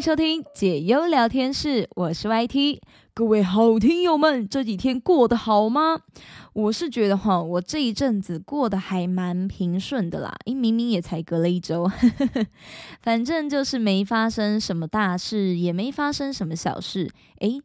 收听解忧聊天室，我是 YT。各位好听友们，这几天过得好吗？我是觉得哈，我这一阵子过得还蛮平顺的啦，因明明也才隔了一周，反正就是没发生什么大事，也没发生什么小事，诶。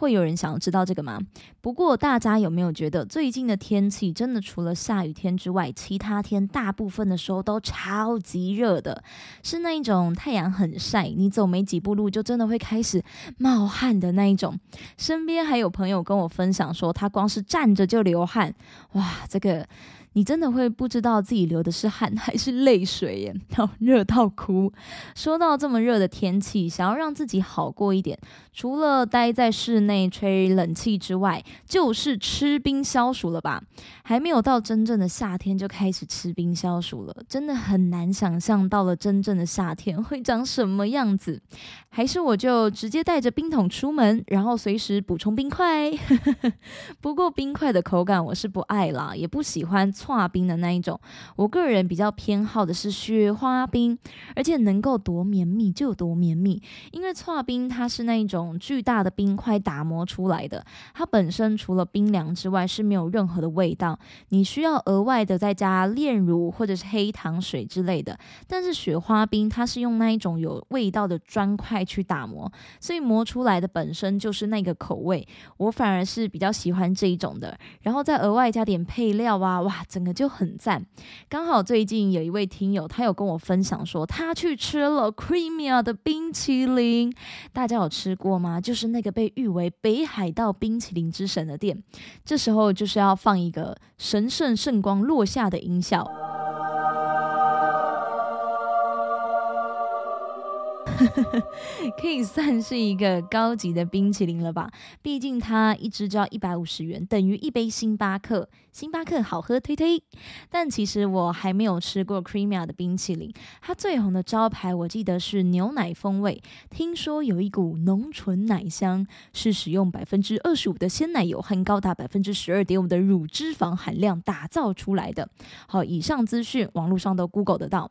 会有人想要知道这个吗？不过大家有没有觉得最近的天气真的除了下雨天之外，其他天大部分的时候都超级热的，是那一种太阳很晒，你走没几步路就真的会开始冒汗的那一种。身边还有朋友跟我分享说，他光是站着就流汗，哇，这个。你真的会不知道自己流的是汗 还是泪水耶，然后热到哭。说到这么热的天气，想要让自己好过一点，除了待在室内吹冷气之外，就是吃冰消暑了吧？还没有到真正的夏天就开始吃冰消暑了，真的很难想象到了真正的夏天会长什么样子。还是我就直接带着冰桶出门，然后随时补充冰块。不过冰块的口感我是不爱啦，也不喜欢。搓冰的那一种，我个人比较偏好的是雪花冰，而且能够多绵密就有多绵密。因为搓冰它是那一种巨大的冰块打磨出来的，它本身除了冰凉之外是没有任何的味道，你需要额外的再加炼乳或者是黑糖水之类的。但是雪花冰它是用那一种有味道的砖块去打磨，所以磨出来的本身就是那个口味。我反而是比较喜欢这一种的，然后再额外加点配料啊，哇！整个就很赞，刚好最近有一位听友，他有跟我分享说，他去吃了 Creamia 的冰淇淋，大家有吃过吗？就是那个被誉为北海道冰淇淋之神的店。这时候就是要放一个神圣圣光落下的音效。可以算是一个高级的冰淇淋了吧？毕竟它一支就要一百五十元，等于一杯星巴克。星巴克好喝，推推。但其实我还没有吃过 Creamia 的冰淇淋。它最红的招牌，我记得是牛奶风味。听说有一股浓醇奶香，是使用百分之二十五的鲜奶油和高达百分之十二点五的乳脂肪含量打造出来的。好，以上资讯网络上都 Google 得到。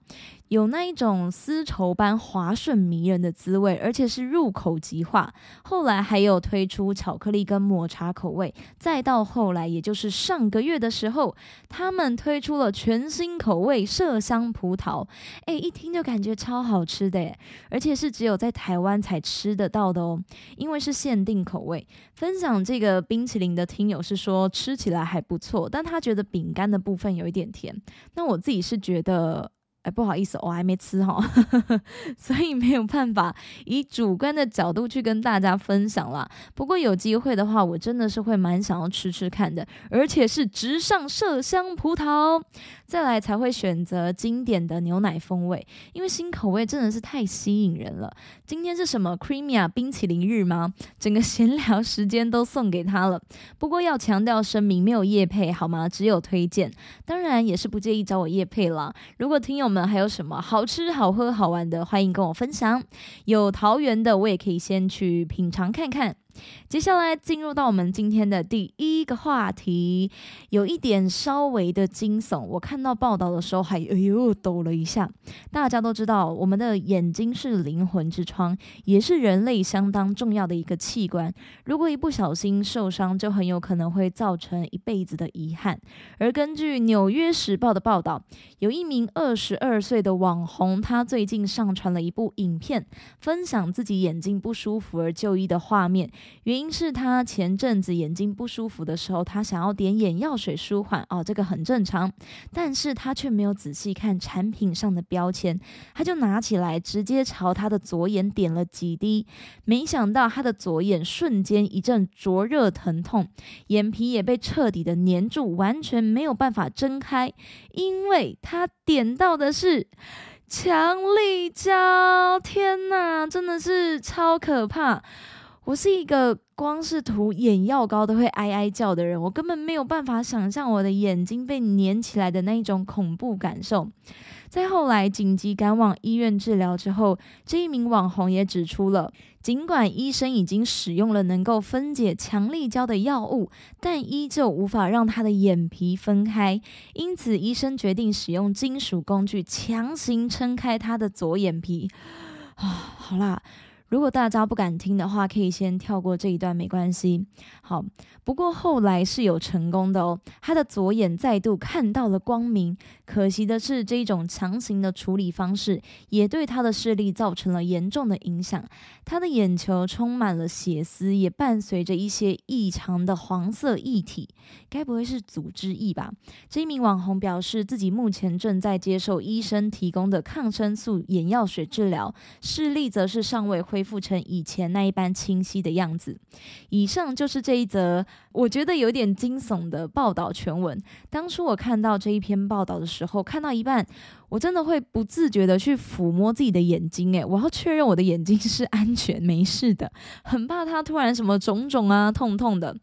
有那一种丝绸般滑顺迷人的滋味，而且是入口即化。后来还有推出巧克力跟抹茶口味，再到后来，也就是上个月的时候，他们推出了全新口味麝香葡萄。诶，一听就感觉超好吃的，而且是只有在台湾才吃得到的哦，因为是限定口味。分享这个冰淇淋的听友是说吃起来还不错，但他觉得饼干的部分有一点甜。那我自己是觉得。哎，不好意思，我还没吃哈，所以没有办法以主观的角度去跟大家分享啦。不过有机会的话，我真的是会蛮想要吃吃看的，而且是直上麝香葡萄，再来才会选择经典的牛奶风味，因为新口味真的是太吸引人了。今天是什么 Creamia 冰淇淋日吗？整个闲聊时间都送给他了。不过要强调声明，没有叶配好吗？只有推荐，当然也是不介意找我叶配啦。如果听友。们还有什么好吃、好喝、好玩的？欢迎跟我分享。有桃园的，我也可以先去品尝看看。接下来进入到我们今天的第一个话题，有一点稍微的惊悚。我看到报道的时候还哎呦抖了一下。大家都知道，我们的眼睛是灵魂之窗，也是人类相当重要的一个器官。如果一不小心受伤，就很有可能会造成一辈子的遗憾。而根据《纽约时报》的报道，有一名二十二岁的网红，他最近上传了一部影片，分享自己眼睛不舒服而就医的画面。原因是他前阵子眼睛不舒服的时候，他想要点眼药水舒缓哦，这个很正常。但是他却没有仔细看产品上的标签，他就拿起来直接朝他的左眼点了几滴，没想到他的左眼瞬间一阵灼热疼痛，眼皮也被彻底的粘住，完全没有办法睁开，因为他点到的是强力胶。天哪，真的是超可怕！我是一个光是涂眼药膏都会哀哀叫的人，我根本没有办法想象我的眼睛被粘起来的那一种恐怖感受。在后来紧急赶往医院治疗之后，这一名网红也指出了，尽管医生已经使用了能够分解强力胶的药物，但依旧无法让他的眼皮分开，因此医生决定使用金属工具强行撑开他的左眼皮。啊，好啦。如果大家不敢听的话，可以先跳过这一段，没关系。好，不过后来是有成功的哦，他的左眼再度看到了光明。可惜的是，这一种强行的处理方式也对他的视力造成了严重的影响。他的眼球充满了血丝，也伴随着一些异常的黄色液体，该不会是组织液吧？这一名网红表示，自己目前正在接受医生提供的抗生素眼药水治疗，视力则是尚未恢复成以前那一般清晰的样子。以上就是这一则我觉得有点惊悚的报道全文。当初我看到这一篇报道的时候，看到一半。我真的会不自觉的去抚摸自己的眼睛，诶，我要确认我的眼睛是安全没事的，很怕它突然什么肿肿啊、痛痛的。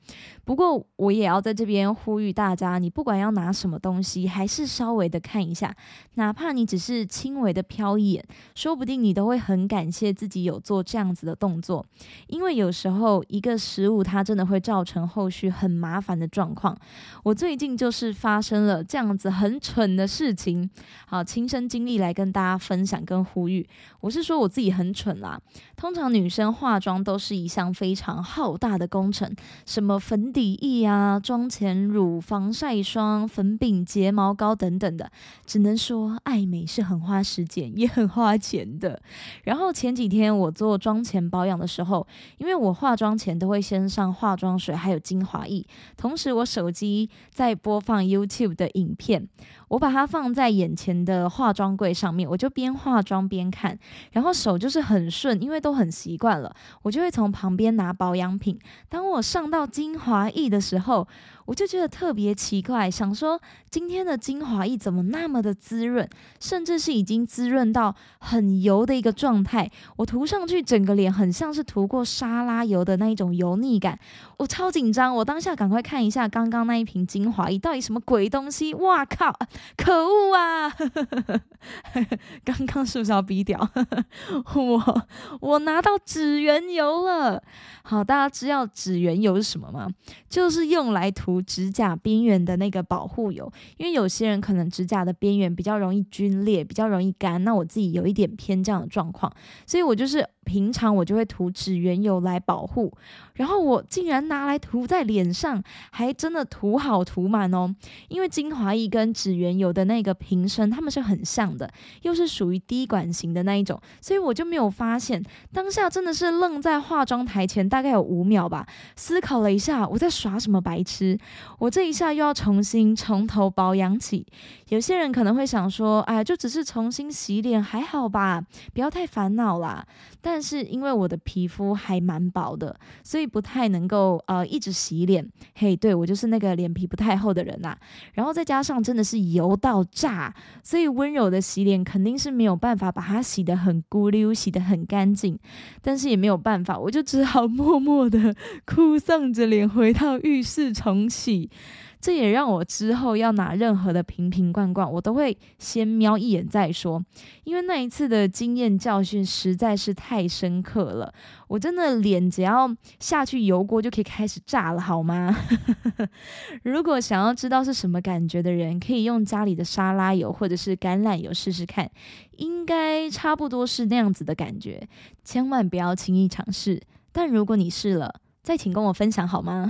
不过我也要在这边呼吁大家，你不管要拿什么东西，还是稍微的看一下，哪怕你只是轻微的瞟一眼，说不定你都会很感谢自己有做这样子的动作，因为有时候一个失误，它真的会造成后续很麻烦的状况。我最近就是发生了这样子很蠢的事情，好。亲身经历来跟大家分享跟呼吁，我是说我自己很蠢啦。通常女生化妆都是一项非常浩大的工程，什么粉底液啊、妆前乳、防晒霜、粉饼、睫毛膏等等的，只能说爱美是很花时间也很花钱的。然后前几天我做妆前保养的时候，因为我化妆前都会先上化妆水还有精华液，同时我手机在播放 YouTube 的影片。我把它放在眼前的化妆柜上面，我就边化妆边看，然后手就是很顺，因为都很习惯了，我就会从旁边拿保养品。当我上到精华液的时候，我就觉得特别奇怪，想说今天的精华液怎么那么的滋润，甚至是已经滋润到很油的一个状态。我涂上去，整个脸很像是涂过沙拉油的那一种油腻感，我超紧张。我当下赶快看一下刚刚那一瓶精华液到底什么鬼东西，哇靠，可恶啊！刚刚是不是要逼掉？我我拿到指缘油了。好，大家知道指缘油是什么吗？就是用来涂指甲边缘的那个保护油。因为有些人可能指甲的边缘比较容易皲裂，比较容易干。那我自己有一点偏这样的状况，所以我就是平常我就会涂指缘油来保护。然后我竟然拿来涂在脸上，还真的涂好涂满哦。因为精华液跟指缘油的那个瓶身，它们是很像的，又是属于滴管型的那一种，所以我就没有发现。当下真的是愣在化妆台前。大概有五秒吧，思考了一下，我在耍什么白痴？我这一下又要重新从头保养起。有些人可能会想说，哎，就只是重新洗脸，还好吧，不要太烦恼啦。但是因为我的皮肤还蛮薄的，所以不太能够呃一直洗脸。嘿，对我就是那个脸皮不太厚的人呐。然后再加上真的是油到炸，所以温柔的洗脸肯定是没有办法把它洗得很咕溜，洗得很干净。但是也没有办法，我就只好默。默默的哭丧着脸回到浴室重洗，这也让我之后要拿任何的瓶瓶罐罐，我都会先瞄一眼再说，因为那一次的经验教训实在是太深刻了。我真的脸只要下去油锅就可以开始炸了，好吗？如果想要知道是什么感觉的人，可以用家里的沙拉油或者是橄榄油试试看，应该差不多是那样子的感觉，千万不要轻易尝试。但如果你试了，再请跟我分享好吗？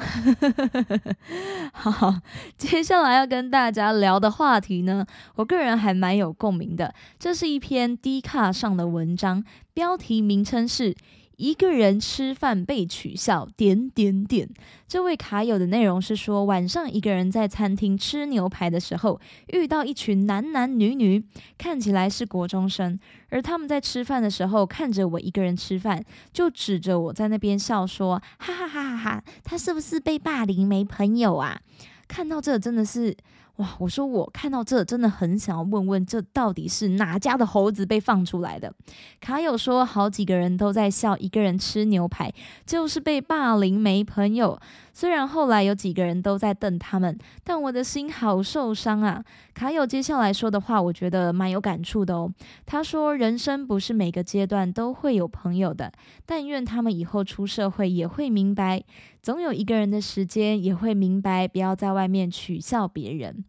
好，接下来要跟大家聊的话题呢，我个人还蛮有共鸣的。这是一篇低卡上的文章，标题名称是。一个人吃饭被取笑，点点点。这位卡友的内容是说，晚上一个人在餐厅吃牛排的时候，遇到一群男男女女，看起来是国中生，而他们在吃饭的时候看着我一个人吃饭，就指着我在那边笑说：“哈哈哈哈哈，他是不是被霸凌没朋友啊？”看到这真的是。哇！我说我看到这真的很想要问问，这到底是哪家的猴子被放出来的？卡友说，好几个人都在笑，一个人吃牛排就是被霸凌没朋友。虽然后来有几个人都在瞪他们，但我的心好受伤啊！卡友接下来说的话，我觉得蛮有感触的哦。他说：“人生不是每个阶段都会有朋友的，但愿他们以后出社会也会明白，总有一个人的时间也会明白，不要在外面取笑别人。”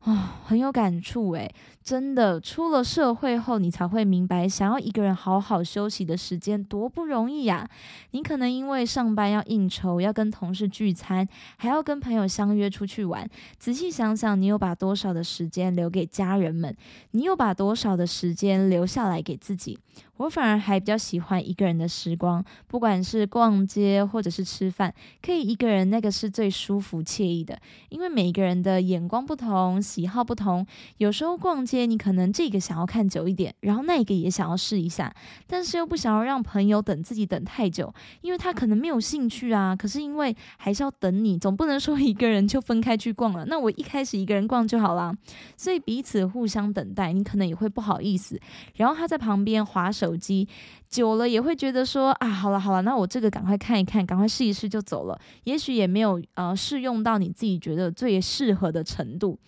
啊，很有感触诶，真的，出了社会后，你才会明白，想要一个人好好休息的时间多不容易呀。你可能因为上班要应酬，要跟同事聚餐，还要跟朋友相约出去玩。仔细想想，你有把多少的时间留给家人们？你又把多少的时间留下来给自己？我反而还比较喜欢一个人的时光，不管是逛街或者是吃饭，可以一个人，那个是最舒服惬意的。因为每一个人的眼光不同，喜好不同，有时候逛街你可能这个想要看久一点，然后那个也想要试一下，但是又不想要让朋友等自己等太久，因为他可能没有兴趣啊。可是因为还是要等你，总不能说一个人就分开去逛了。那我一开始一个人逛就好啦，所以彼此互相等待，你可能也会不好意思。然后他在旁边划手。手机。久了也会觉得说啊，好了好了，那我这个赶快看一看，赶快试一试就走了。也许也没有呃适用到你自己觉得最适合的程度。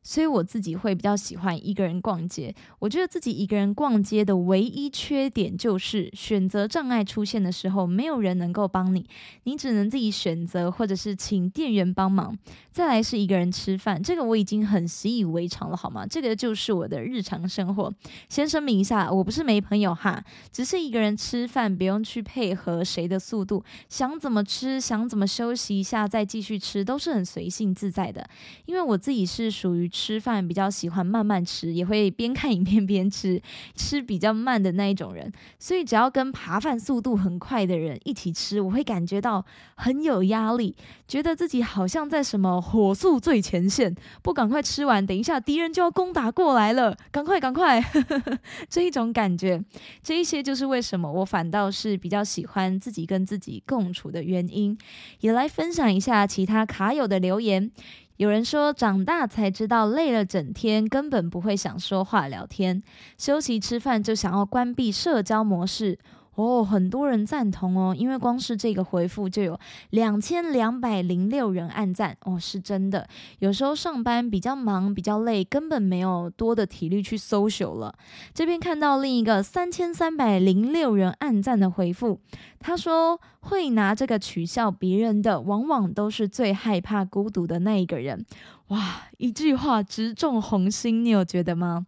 所以我自己会比较喜欢一个人逛街。我觉得自己一个人逛街的唯一缺点就是选择障碍出现的时候，没有人能够帮你，你只能自己选择，或者是请店员帮忙。再来是一个人吃饭，这个我已经很习以为常了，好吗？这个就是我的日常生活。先声明一下，我不是没朋友哈，只是一个人吃饭不用去配合谁的速度，想怎么吃，想怎么休息一下再继续吃，都是很随性自在的。因为我自己是属于。吃饭比较喜欢慢慢吃，也会边看影片边吃，吃比较慢的那一种人。所以只要跟扒饭速度很快的人一起吃，我会感觉到很有压力，觉得自己好像在什么火速最前线，不赶快吃完，等一下敌人就要攻打过来了，赶快赶快，这一种感觉。这一些就是为为什么我反倒是比较喜欢自己跟自己共处的原因。也来分享一下其他卡友的留言。有人说，长大才知道累了整天，根本不会想说话聊天，休息吃饭就想要关闭社交模式。哦，很多人赞同哦，因为光是这个回复就有两千两百零六人按赞哦，是真的。有时候上班比较忙、比较累，根本没有多的体力去 social 了。这边看到另一个三千三百零六人按赞的回复，他说会拿这个取笑别人的，往往都是最害怕孤独的那一个人。哇，一句话直中红心，你有觉得吗？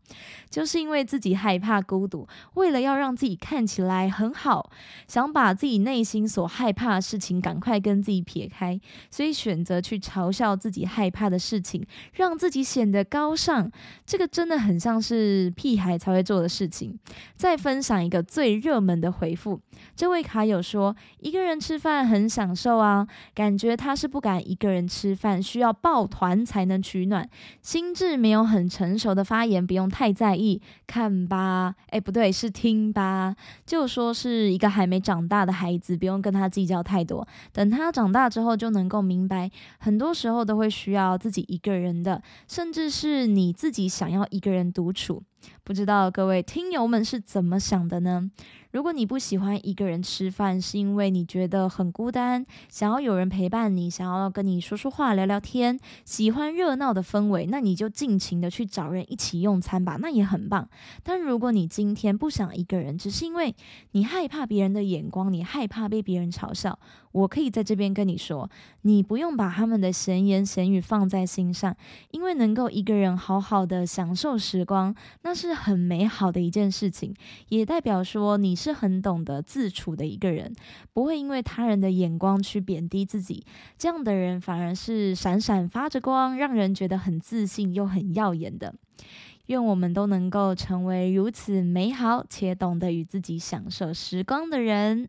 就是因为自己害怕孤独，为了要让自己看起来很好，想把自己内心所害怕的事情赶快跟自己撇开，所以选择去嘲笑自己害怕的事情，让自己显得高尚。这个真的很像是屁孩才会做的事情。再分享一个最热门的回复，这位卡友说，一个人吃饭很享受啊，感觉他是不敢一个人吃饭，需要抱团才。能取暖，心智没有很成熟的发言不用太在意，看吧，哎，不对，是听吧，就说是一个还没长大的孩子，不用跟他计较太多，等他长大之后就能够明白，很多时候都会需要自己一个人的，甚至是你自己想要一个人独处。不知道各位听友们是怎么想的呢？如果你不喜欢一个人吃饭，是因为你觉得很孤单，想要有人陪伴你，想要跟你说说话、聊聊天，喜欢热闹的氛围，那你就尽情的去找人一起用餐吧，那也很棒。但如果你今天不想一个人，只是因为你害怕别人的眼光，你害怕被别人嘲笑。我可以在这边跟你说，你不用把他们的闲言闲语放在心上，因为能够一个人好好的享受时光，那是很美好的一件事情，也代表说你是很懂得自处的一个人，不会因为他人的眼光去贬低自己。这样的人反而是闪闪发着光，让人觉得很自信又很耀眼的。愿我们都能够成为如此美好且懂得与自己享受时光的人。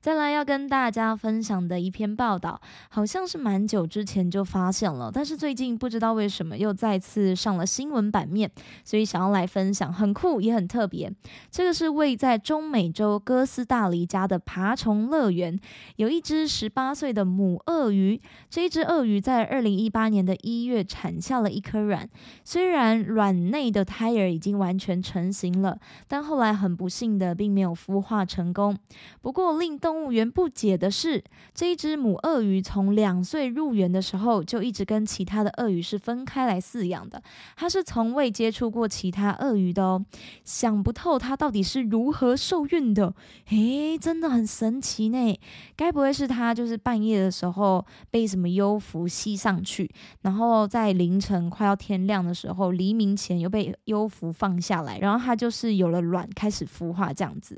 再来要跟大家分享的一篇报道，好像是蛮久之前就发现了，但是最近不知道为什么又再次上了新闻版面，所以想要来分享，很酷也很特别。这个是位在中美洲哥斯达黎加的爬虫乐园，有一只十八岁的母鳄鱼。这一只鳄鱼在二零一八年的一月产下了一颗卵，虽然卵内的胎儿已经完全成型了，但后来很不幸的并没有孵化成功。不过令动物园不解的是，这一只母鳄鱼从两岁入园的时候就一直跟其他的鳄鱼是分开来饲养的，它是从未接触过其他鳄鱼的哦。想不透它到底是如何受孕的，诶，真的很神奇呢。该不会是它就是半夜的时候被什么幽浮吸上去，然后在凌晨快要天亮的时候，黎明前又被幽浮放下来，然后它就是有了卵，开始孵化这样子，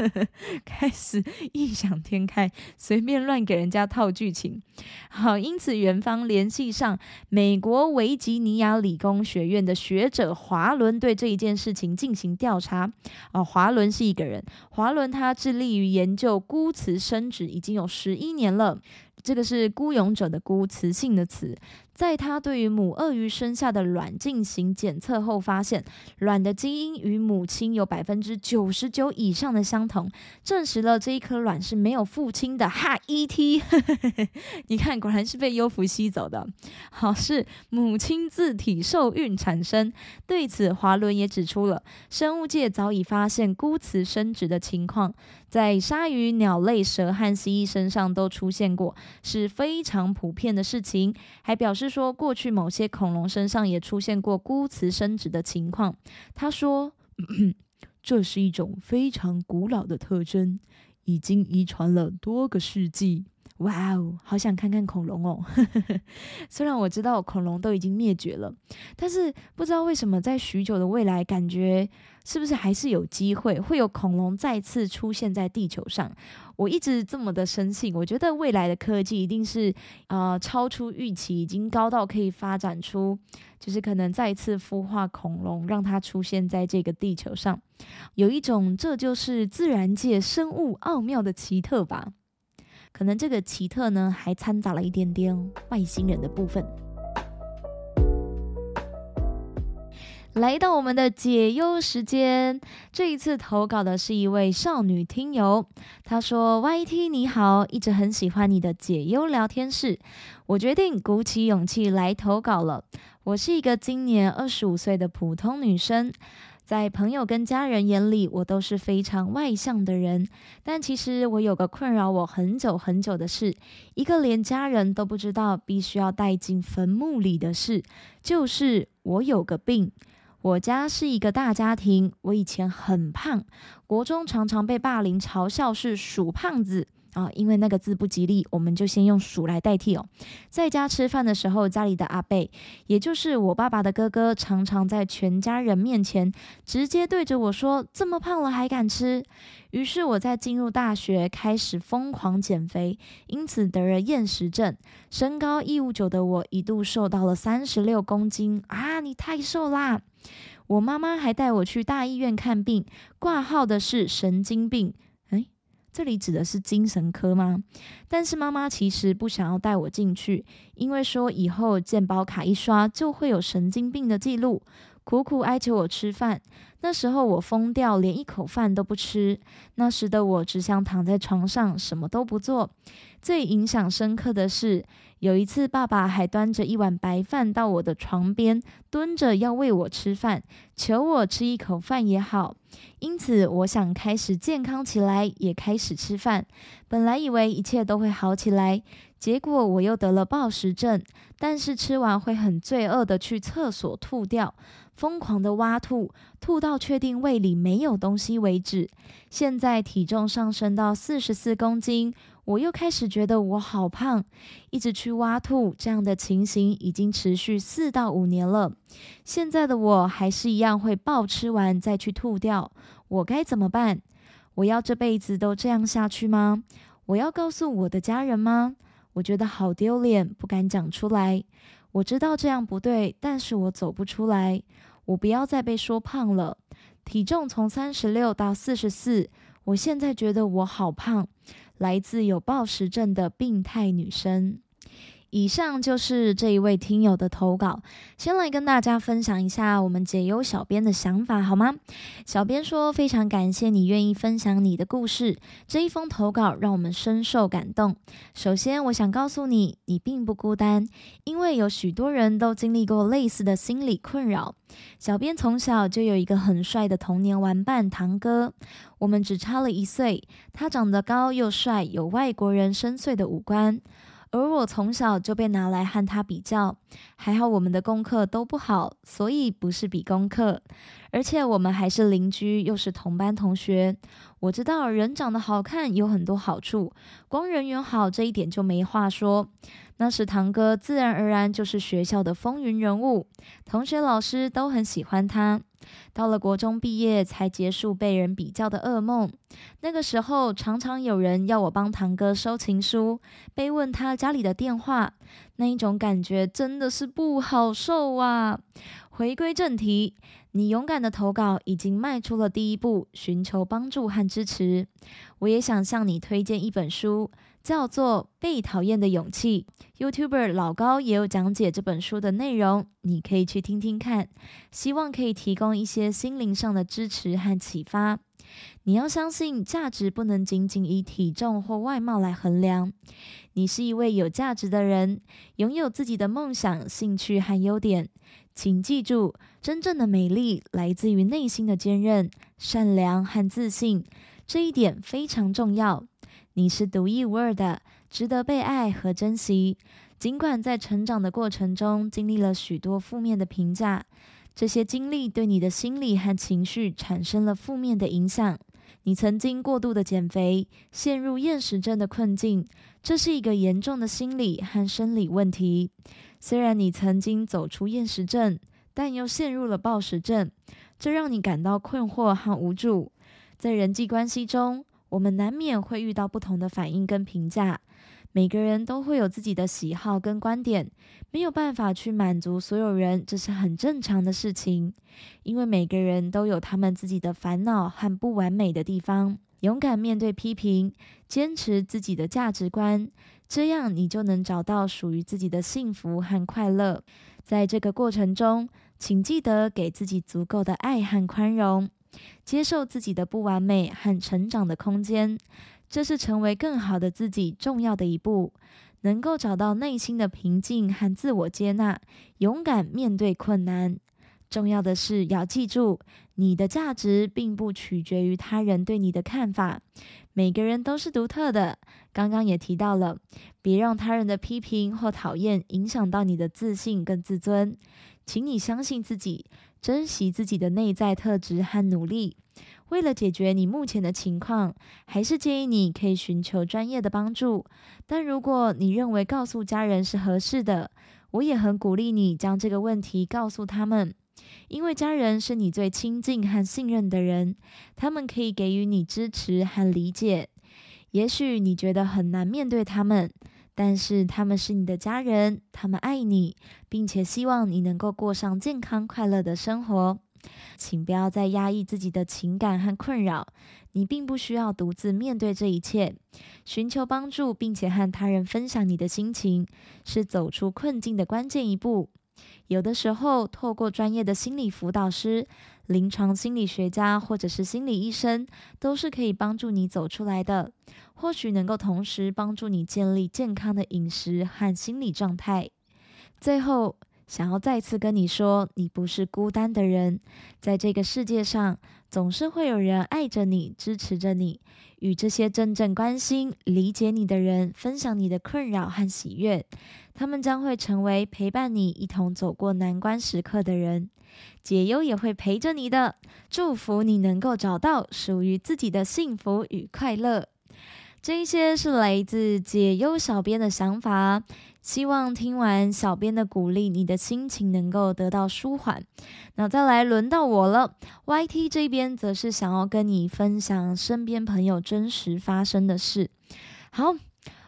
开始异想天开，随便乱给人家套剧情。好，因此园方联系上美国维吉尼亚理工学院的学者华伦，对这一件事情进行调查。啊，华伦是一个人，华伦他致力于研究孤雌生殖已经有十一年了。这个是孤勇者的孤，雌性的雌。在他对于母鳄鱼生下的卵进行检测后，发现卵的基因与母亲有百分之九十九以上的相同，证实了这一颗卵是没有父亲的。哈，ET，你看，果然是被幽浮吸走的。好，是母亲自体受孕产生。对此，华伦也指出了，生物界早已发现孤雌生殖的情况，在鲨鱼、鸟类、蛇和蜥蜴身上都出现过，是非常普遍的事情。还表示。是说，过去某些恐龙身上也出现过孤雌生殖的情况。他说，这是一种非常古老的特征，已经遗传了多个世纪。哇哦，好想看看恐龙哦！虽然我知道恐龙都已经灭绝了，但是不知道为什么在许久的未来，感觉是不是还是有机会会有恐龙再次出现在地球上？我一直这么的深信，我觉得未来的科技一定是啊超出预期，已经高到可以发展出，就是可能再次孵化恐龙，让它出现在这个地球上，有一种这就是自然界生物奥妙的奇特吧。可能这个奇特呢，还掺杂了一点点外星人的部分。来到我们的解忧时间，这一次投稿的是一位少女听友，她说：“YT 你好，一直很喜欢你的解忧聊天室，我决定鼓起勇气来投稿了。我是一个今年二十五岁的普通女生。”在朋友跟家人眼里，我都是非常外向的人。但其实我有个困扰我很久很久的事，一个连家人都不知道、必须要带进坟墓里的事，就是我有个病。我家是一个大家庭，我以前很胖，国中常常被霸凌嘲笑是鼠胖子。啊，因为那个字不吉利，我们就先用“鼠”来代替哦。在家吃饭的时候，家里的阿贝，也就是我爸爸的哥哥，常常在全家人面前直接对着我说：“这么胖了还敢吃？”于是我在进入大学开始疯狂减肥，因此得了厌食症。身高一五九的我，一度瘦到了三十六公斤啊！你太瘦啦！我妈妈还带我去大医院看病，挂号的是神经病。这里指的是精神科吗？但是妈妈其实不想要带我进去，因为说以后健保卡一刷就会有神经病的记录，苦苦哀求我吃饭。那时候我疯掉，连一口饭都不吃。那时的我只想躺在床上，什么都不做。最影响深刻的是，有一次爸爸还端着一碗白饭到我的床边，蹲着要喂我吃饭，求我吃一口饭也好。因此，我想开始健康起来，也开始吃饭。本来以为一切都会好起来，结果我又得了暴食症。但是吃完会很罪恶的去厕所吐掉，疯狂的挖吐，吐到确定胃里没有东西为止。现在体重上升到四十四公斤。我又开始觉得我好胖，一直去挖吐，这样的情形已经持续四到五年了。现在的我还是一样会暴吃完再去吐掉，我该怎么办？我要这辈子都这样下去吗？我要告诉我的家人吗？我觉得好丢脸，不敢讲出来。我知道这样不对，但是我走不出来。我不要再被说胖了，体重从三十六到四十四，我现在觉得我好胖。来自有暴食症的病态女生，以上就是这一位听友的投稿，先来跟大家分享一下我们解忧小编的想法，好吗？小编说非常感谢你愿意分享你的故事，这一封投稿让我们深受感动。首先，我想告诉你，你并不孤单，因为有许多人都经历过类似的心理困扰。小编从小就有一个很帅的童年玩伴堂哥，我们只差了一岁，他长得高又帅，有外国人深邃的五官。而我从小就被拿来和他比较，还好我们的功课都不好，所以不是比功课，而且我们还是邻居，又是同班同学。我知道人长得好看有很多好处，光人缘好这一点就没话说。那时堂哥自然而然就是学校的风云人物，同学老师都很喜欢他。到了国中毕业才结束被人比较的噩梦。那个时候常常有人要我帮堂哥收情书，被问他家里的电话，那一种感觉真的是不好受啊。回归正题，你勇敢的投稿已经迈出了第一步，寻求帮助和支持。我也想向你推荐一本书。叫做《被讨厌的勇气》，YouTuber 老高也有讲解这本书的内容，你可以去听听看。希望可以提供一些心灵上的支持和启发。你要相信，价值不能仅仅以体重或外貌来衡量。你是一位有价值的人，拥有自己的梦想、兴趣和优点。请记住，真正的美丽来自于内心的坚韧、善良和自信，这一点非常重要。你是独一无二的，值得被爱和珍惜。尽管在成长的过程中经历了许多负面的评价，这些经历对你的心理和情绪产生了负面的影响。你曾经过度的减肥，陷入厌食症的困境，这是一个严重的心理和生理问题。虽然你曾经走出厌食症，但又陷入了暴食症，这让你感到困惑和无助。在人际关系中，我们难免会遇到不同的反应跟评价，每个人都会有自己的喜好跟观点，没有办法去满足所有人，这是很正常的事情。因为每个人都有他们自己的烦恼和不完美的地方，勇敢面对批评，坚持自己的价值观，这样你就能找到属于自己的幸福和快乐。在这个过程中，请记得给自己足够的爱和宽容。接受自己的不完美和成长的空间，这是成为更好的自己重要的一步。能够找到内心的平静和自我接纳，勇敢面对困难。重要的是要记住，你的价值并不取决于他人对你的看法。每个人都是独特的。刚刚也提到了，别让他人的批评或讨厌影响到你的自信跟自尊。请你相信自己。珍惜自己的内在特质和努力。为了解决你目前的情况，还是建议你可以寻求专业的帮助。但如果你认为告诉家人是合适的，我也很鼓励你将这个问题告诉他们，因为家人是你最亲近和信任的人，他们可以给予你支持和理解。也许你觉得很难面对他们。但是他们是你的家人，他们爱你，并且希望你能够过上健康快乐的生活。请不要再压抑自己的情感和困扰，你并不需要独自面对这一切。寻求帮助，并且和他人分享你的心情，是走出困境的关键一步。有的时候，透过专业的心理辅导师、临床心理学家或者是心理医生，都是可以帮助你走出来的。或许能够同时帮助你建立健康的饮食和心理状态。最后，想要再次跟你说，你不是孤单的人，在这个世界上，总是会有人爱着你、支持着你。与这些真正关心、理解你的人分享你的困扰和喜悦，他们将会成为陪伴你一同走过难关时刻的人。解忧也会陪着你的，祝福你能够找到属于自己的幸福与快乐。这一些是来自解忧小编的想法，希望听完小编的鼓励，你的心情能够得到舒缓。那再来轮到我了，YT 这边则是想要跟你分享身边朋友真实发生的事。好。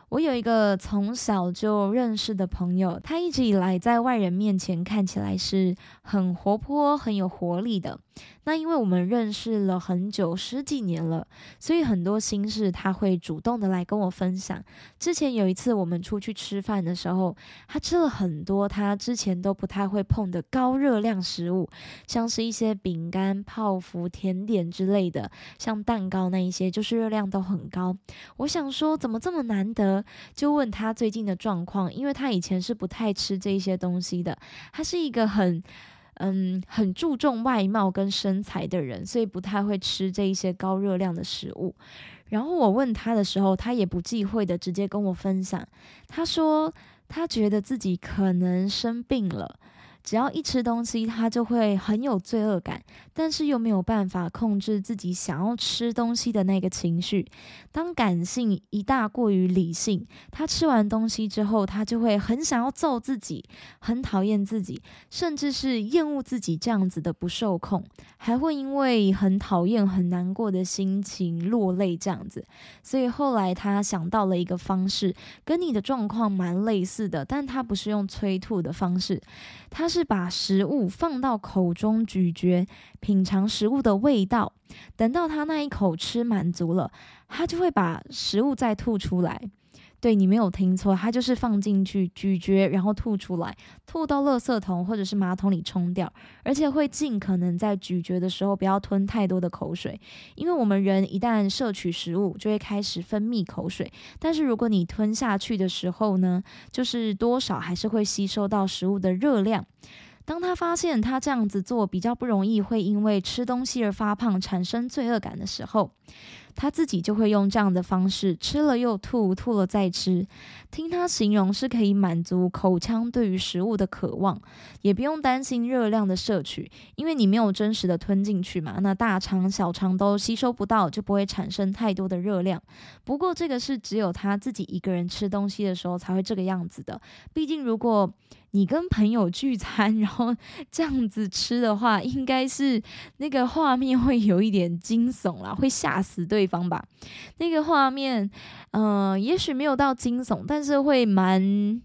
我有一个从小就认识的朋友，他一直以来在外人面前看起来是很活泼、很有活力的。那因为我们认识了很久，十几年了，所以很多心事他会主动的来跟我分享。之前有一次我们出去吃饭的时候，他吃了很多他之前都不太会碰的高热量食物，像是一些饼干、泡芙、甜点之类的，像蛋糕那一些，就是热量都很高。我想说，怎么这么难得？就问他最近的状况，因为他以前是不太吃这些东西的，他是一个很。嗯，很注重外貌跟身材的人，所以不太会吃这一些高热量的食物。然后我问他的时候，他也不忌讳的直接跟我分享，他说他觉得自己可能生病了。只要一吃东西，他就会很有罪恶感，但是又没有办法控制自己想要吃东西的那个情绪。当感性一大过于理性，他吃完东西之后，他就会很想要揍自己，很讨厌自己，甚至是厌恶自己这样子的不受控，还会因为很讨厌、很难过的心情落泪这样子。所以后来他想到了一个方式，跟你的状况蛮类似的，但他不是用催吐的方式，他是。是把食物放到口中咀嚼，品尝食物的味道。等到他那一口吃满足了，他就会把食物再吐出来。对你没有听错，它就是放进去咀嚼，然后吐出来，吐到垃圾桶或者是马桶里冲掉，而且会尽可能在咀嚼的时候不要吞太多的口水，因为我们人一旦摄取食物就会开始分泌口水，但是如果你吞下去的时候呢，就是多少还是会吸收到食物的热量。当他发现他这样子做比较不容易会因为吃东西而发胖，产生罪恶感的时候。他自己就会用这样的方式吃了又吐，吐了再吃。听他形容是可以满足口腔对于食物的渴望，也不用担心热量的摄取，因为你没有真实的吞进去嘛，那大肠小肠都吸收不到，就不会产生太多的热量。不过这个是只有他自己一个人吃东西的时候才会这个样子的。毕竟如果你跟朋友聚餐，然后 这样子吃的话，应该是那个画面会有一点惊悚啦，会吓死对方吧。那个画面，嗯，也许没有到惊悚，但是会蛮。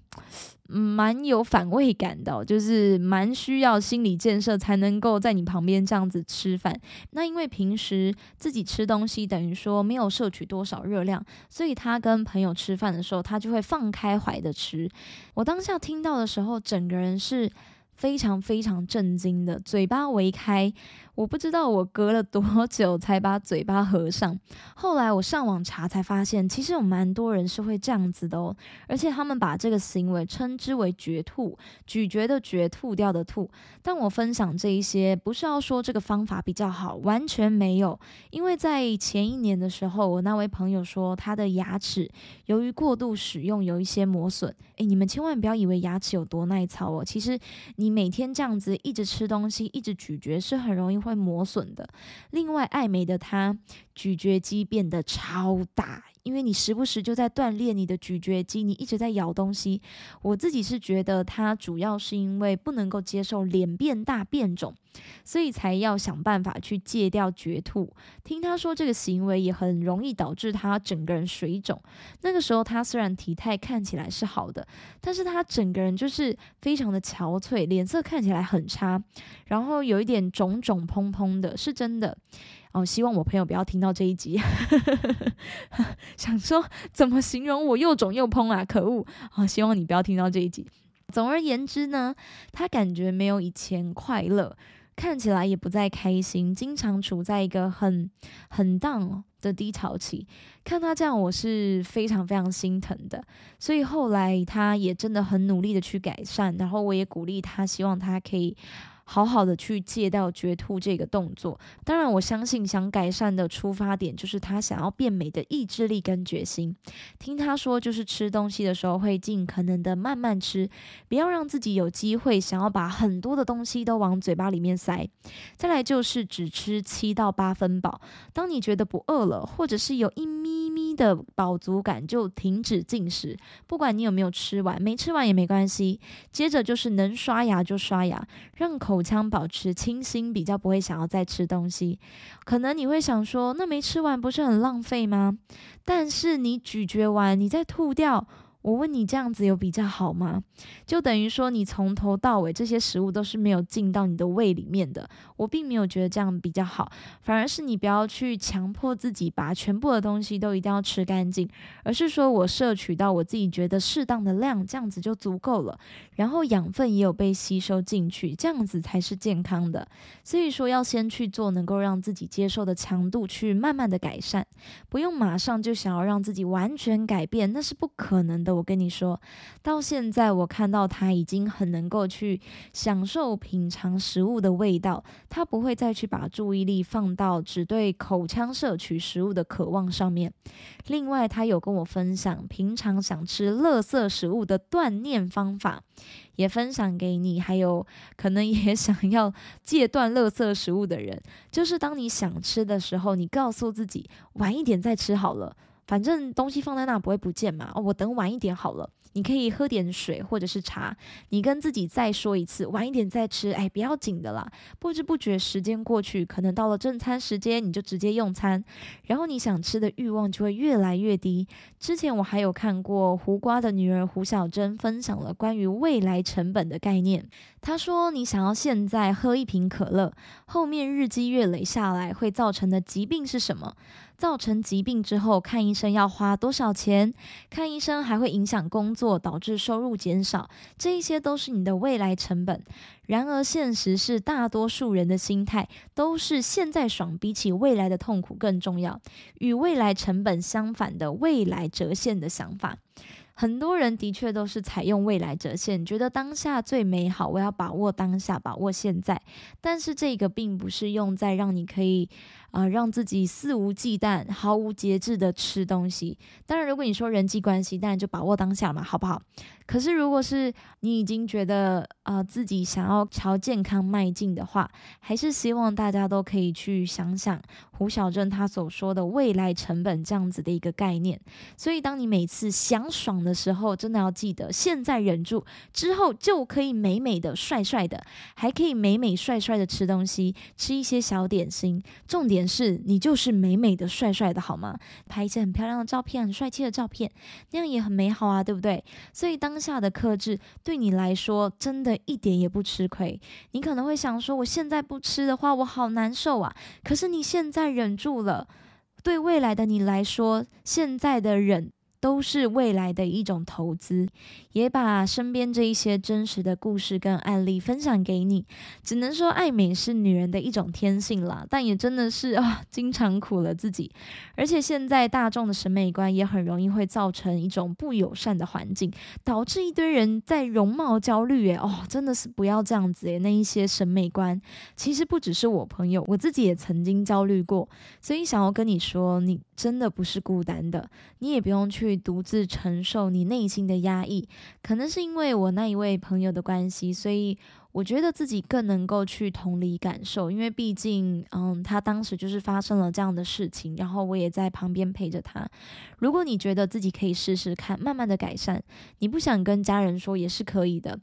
蛮有反胃感的，就是蛮需要心理建设才能够在你旁边这样子吃饭。那因为平时自己吃东西，等于说没有摄取多少热量，所以他跟朋友吃饭的时候，他就会放开怀的吃。我当下听到的时候，整个人是非常非常震惊的，嘴巴微开。我不知道我隔了多 久才把嘴巴合上。后来我上网查才发现，其实有蛮多人是会这样子的哦。而且他们把这个行为称之为“绝吐”，咀嚼的嚼，吐掉的吐。但我分享这一些，不是要说这个方法比较好，完全没有。因为在前一年的时候，我那位朋友说他的牙齿由于过度使用有一些磨损。诶，你们千万不要以为牙齿有多耐操哦，其实你每天这样子一直吃东西，一直咀嚼是很容易。会磨损的。另外，爱美的它咀嚼肌变得超大。因为你时不时就在锻炼你的咀嚼肌，你一直在咬东西。我自己是觉得他主要是因为不能够接受脸变大变肿，所以才要想办法去戒掉绝吐。听他说这个行为也很容易导致他整个人水肿。那个时候他虽然体态看起来是好的，但是他整个人就是非常的憔悴，脸色看起来很差，然后有一点肿肿蓬蓬的，是真的。哦，希望我朋友不要听到这一集，想说怎么形容我又肿又蓬啊？可恶！哦，希望你不要听到这一集。总而言之呢，他感觉没有以前快乐，看起来也不再开心，经常处在一个很很荡的低潮期。看他这样，我是非常非常心疼的。所以后来他也真的很努力的去改善，然后我也鼓励他，希望他可以。好好的去戒掉绝吐这个动作，当然我相信想改善的出发点就是他想要变美的意志力跟决心。听他说，就是吃东西的时候会尽可能的慢慢吃，不要让自己有机会想要把很多的东西都往嘴巴里面塞。再来就是只吃七到八分饱，当你觉得不饿了，或者是有一咪咪的饱足感，就停止进食，不管你有没有吃完，没吃完也没关系。接着就是能刷牙就刷牙，让口。口腔保持清新，比较不会想要再吃东西。可能你会想说，那没吃完不是很浪费吗？但是你咀嚼完，你再吐掉。我问你，这样子有比较好吗？就等于说，你从头到尾这些食物都是没有进到你的胃里面的。我并没有觉得这样比较好，反而是你不要去强迫自己把全部的东西都一定要吃干净，而是说我摄取到我自己觉得适当的量，这样子就足够了。然后养分也有被吸收进去，这样子才是健康的。所以说，要先去做能够让自己接受的强度，去慢慢的改善，不用马上就想要让自己完全改变，那是不可能的。我跟你说，到现在我看到他已经很能够去享受品尝食物的味道，他不会再去把注意力放到只对口腔摄取食物的渴望上面。另外，他有跟我分享平常想吃垃圾食物的锻炼方法，也分享给你。还有可能也 想要戒断垃圾食物的人，就是当你想吃的时候，你告诉自己晚一点再吃好了。反正东西放在那不会不见嘛，哦，我等晚一点好了。你可以喝点水或者是茶，你跟自己再说一次，晚一点再吃，哎，不要紧的啦。不知不觉时间过去，可能到了正餐时间，你就直接用餐，然后你想吃的欲望就会越来越低。之前我还有看过胡瓜的女儿胡小珍分享了关于未来成本的概念，她说你想要现在喝一瓶可乐，后面日积月累下来会造成的疾病是什么？造成疾病之后，看医生要花多少钱？看医生还会影响工作，导致收入减少，这一些都是你的未来成本。然而，现实是大多数人的心态都是现在爽，比起未来的痛苦更重要。与未来成本相反的未来折现的想法，很多人的确都是采用未来折现，觉得当下最美好，我要把握当下，把握现在。但是这个并不是用在让你可以。啊，让自己肆无忌惮、毫无节制的吃东西。当然，如果你说人际关系，当然就把握当下嘛，好不好？可是，如果是你已经觉得啊自己想要朝健康迈进的话，还是希望大家都可以去想想胡小珍他所说的未来成本这样子的一个概念。所以，当你每次想爽的时候，真的要记得现在忍住，之后就可以美美的、帅帅的，还可以美美帅帅的吃东西，吃一些小点心。重点。是你就是美美的、帅帅的，好吗？拍一些很漂亮的照片、很帅气的照片，那样也很美好啊，对不对？所以当下的克制对你来说，真的一点也不吃亏。你可能会想说，我现在不吃的话，我好难受啊。可是你现在忍住了，对未来的你来说，现在的忍。都是未来的一种投资，也把身边这一些真实的故事跟案例分享给你。只能说爱美是女人的一种天性啦，但也真的是啊，经常苦了自己。而且现在大众的审美观也很容易会造成一种不友善的环境，导致一堆人在容貌焦虑。诶，哦，真的是不要这样子诶，那一些审美观，其实不只是我朋友，我自己也曾经焦虑过。所以想要跟你说，你真的不是孤单的，你也不用去。独自承受你内心的压抑，可能是因为我那一位朋友的关系，所以。我觉得自己更能够去同理感受，因为毕竟，嗯，他当时就是发生了这样的事情，然后我也在旁边陪着他。如果你觉得自己可以试试看，慢慢的改善，你不想跟家人说也是可以的。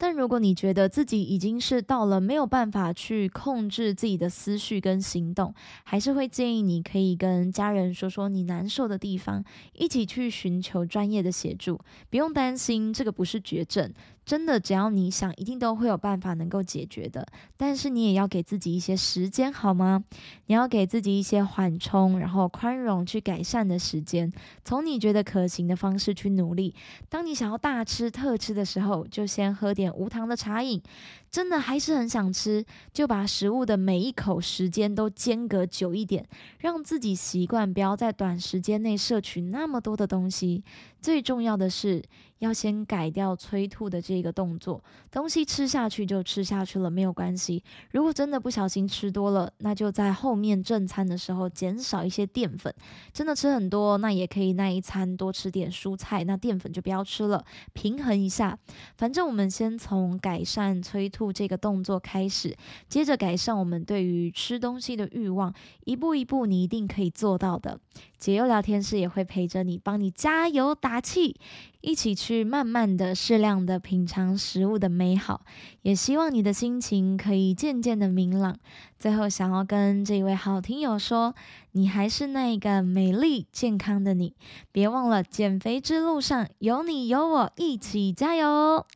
但如果你觉得自己已经是到了没有办法去控制自己的思绪跟行动，还是会建议你可以跟家人说说你难受的地方，一起去寻求专业的协助。不用担心，这个不是绝症。真的，只要你想，一定都会有办法能够解决的。但是你也要给自己一些时间，好吗？你要给自己一些缓冲，然后宽容去改善的时间。从你觉得可行的方式去努力。当你想要大吃特吃的时候，就先喝点无糖的茶饮。真的还是很想吃，就把食物的每一口时间都间隔久一点，让自己习惯，不要在短时间内摄取那么多的东西。最重要的是，要先改掉催吐的这个动作。东西吃下去就吃下去了，没有关系。如果真的不小心吃多了，那就在后面正餐的时候减少一些淀粉。真的吃很多，那也可以那一餐多吃点蔬菜，那淀粉就不要吃了，平衡一下。反正我们先从改善催吐。吐这个动作开始，接着改善我们对于吃东西的欲望，一步一步你一定可以做到的。解忧聊天室也会陪着你，帮你加油打气，一起去慢慢的、适量的品尝食物的美好。也希望你的心情可以渐渐的明朗。最后，想要跟这位好听友说，你还是那个美丽健康的你，别忘了减肥之路上有你有我一起加油。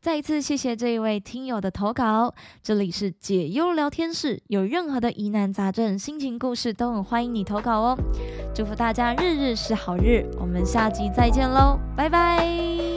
再一次谢谢这一位听友的投稿，这里是解忧聊天室，有任何的疑难杂症、心情故事都很欢迎你投稿哦。祝福大家日日是好日，我们下集再见喽，拜拜。